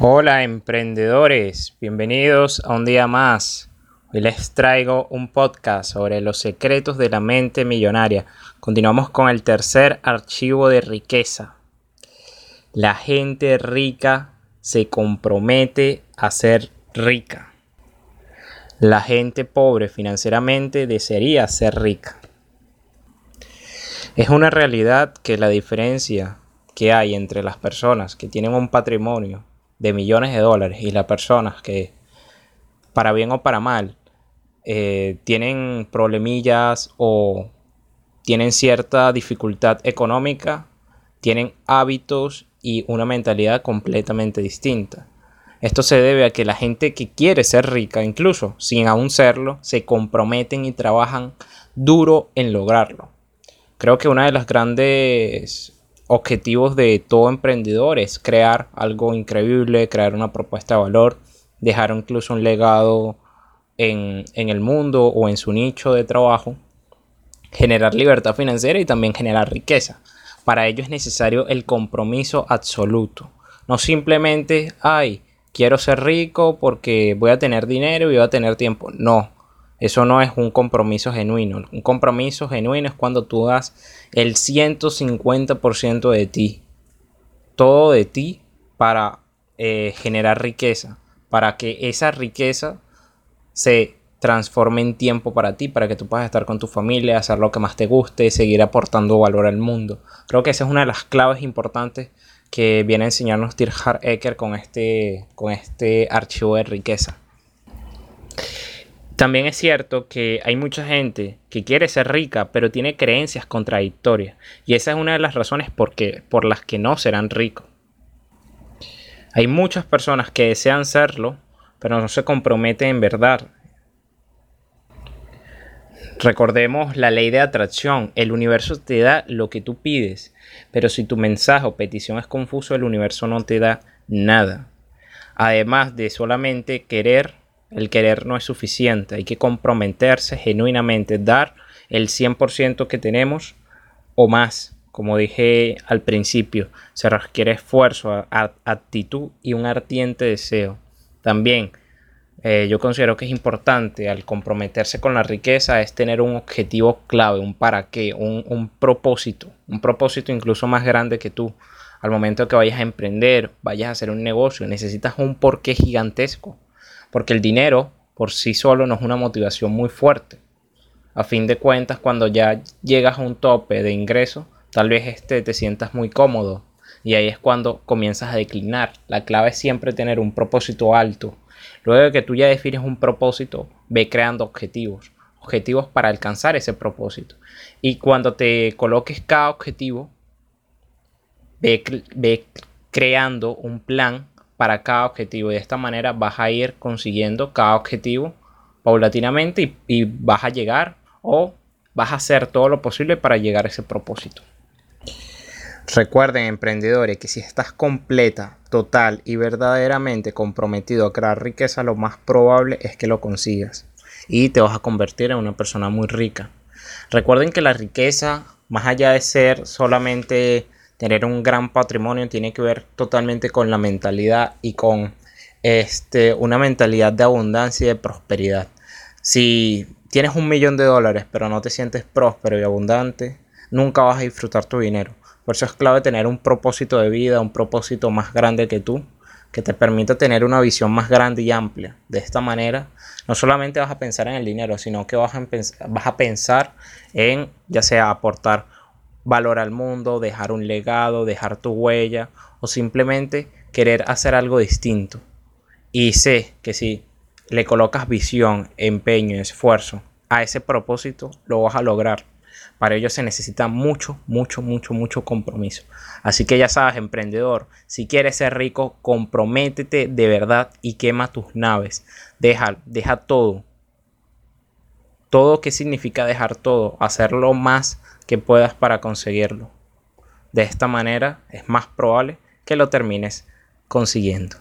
Hola emprendedores, bienvenidos a un día más. Hoy les traigo un podcast sobre los secretos de la mente millonaria. Continuamos con el tercer archivo de riqueza. La gente rica se compromete a ser rica. La gente pobre financieramente desearía ser rica. Es una realidad que la diferencia que hay entre las personas que tienen un patrimonio de millones de dólares y las personas que, para bien o para mal, eh, tienen problemillas o tienen cierta dificultad económica, tienen hábitos y una mentalidad completamente distinta. Esto se debe a que la gente que quiere ser rica, incluso sin aún serlo, se comprometen y trabajan duro en lograrlo. Creo que una de las grandes objetivos de todo emprendedor es crear algo increíble, crear una propuesta de valor, dejar incluso un legado en, el mundo o en su nicho de trabajo, generar libertad financiera y también generar riqueza. Para ello es necesario el compromiso absoluto. No simplemente, ay, quiero ser rico porque voy a tener dinero y voy a tener tiempo. No, eso no es un compromiso genuino. Un compromiso genuino es cuando tú das el 150% de ti. Todo de ti para eh, generar riqueza. Para que esa riqueza se transforme en tiempo para ti, para que tú puedas estar con tu familia, hacer lo que más te guste, seguir aportando valor al mundo. Creo que esa es una de las claves importantes que viene a enseñarnos Tirhard Ecker con este, con este archivo de riqueza. También es cierto que hay mucha gente que quiere ser rica, pero tiene creencias contradictorias. Y esa es una de las razones por, por las que no serán ricos. Hay muchas personas que desean serlo, pero no se comprometen en verdad. Recordemos la ley de atracción. El universo te da lo que tú pides, pero si tu mensaje o petición es confuso, el universo no te da nada. Además de solamente querer el querer no es suficiente, hay que comprometerse genuinamente, dar el 100% que tenemos o más. Como dije al principio, se requiere esfuerzo, actitud y un ardiente deseo. También eh, yo considero que es importante al comprometerse con la riqueza es tener un objetivo clave, un para qué, un, un propósito, un propósito incluso más grande que tú. Al momento que vayas a emprender, vayas a hacer un negocio, necesitas un porqué gigantesco porque el dinero por sí solo no es una motivación muy fuerte. A fin de cuentas, cuando ya llegas a un tope de ingreso, tal vez este te sientas muy cómodo y ahí es cuando comienzas a declinar. La clave es siempre tener un propósito alto. Luego de que tú ya defines un propósito, ve creando objetivos, objetivos para alcanzar ese propósito. Y cuando te coloques cada objetivo, ve, ve creando un plan para cada objetivo. Y de esta manera vas a ir consiguiendo cada objetivo paulatinamente y, vas a llegar o vas a hacer todo lo posible para llegar a ese propósito. Recuerden, emprendedores, que si estás completa, total y verdaderamente comprometido a crear riqueza, lo más probable es que lo consigas y te vas a convertir en una persona muy rica. Recuerden que la riqueza, más allá de ser solamente tener un gran patrimonio tiene que ver totalmente con la mentalidad y con este, una mentalidad de abundancia y de prosperidad. Si tienes un millón de dólares pero no te sientes próspero y abundante, nunca vas a disfrutar tu dinero. Por eso es clave tener un propósito de vida, un propósito más grande que tú, que te permita tener una visión más grande y amplia. De esta manera, no solamente vas a pensar en el dinero, sino que vas a, vas a pensar en ya sea aportar valor al mundo, dejar un legado, dejar tu huella o simplemente querer hacer algo distinto. Y sé que si le colocas visión, empeño, esfuerzo a ese propósito, lo vas a lograr. Para ello se necesita mucho, mucho, mucho, mucho compromiso. Así que ya sabes, emprendedor, si quieres ser rico, comprométete de verdad y quema tus naves. Deja, deja todo. Todo qué significa dejar todo, hacerlo más que puedas para conseguirlo. De esta manera es más probable que lo termines consiguiendo.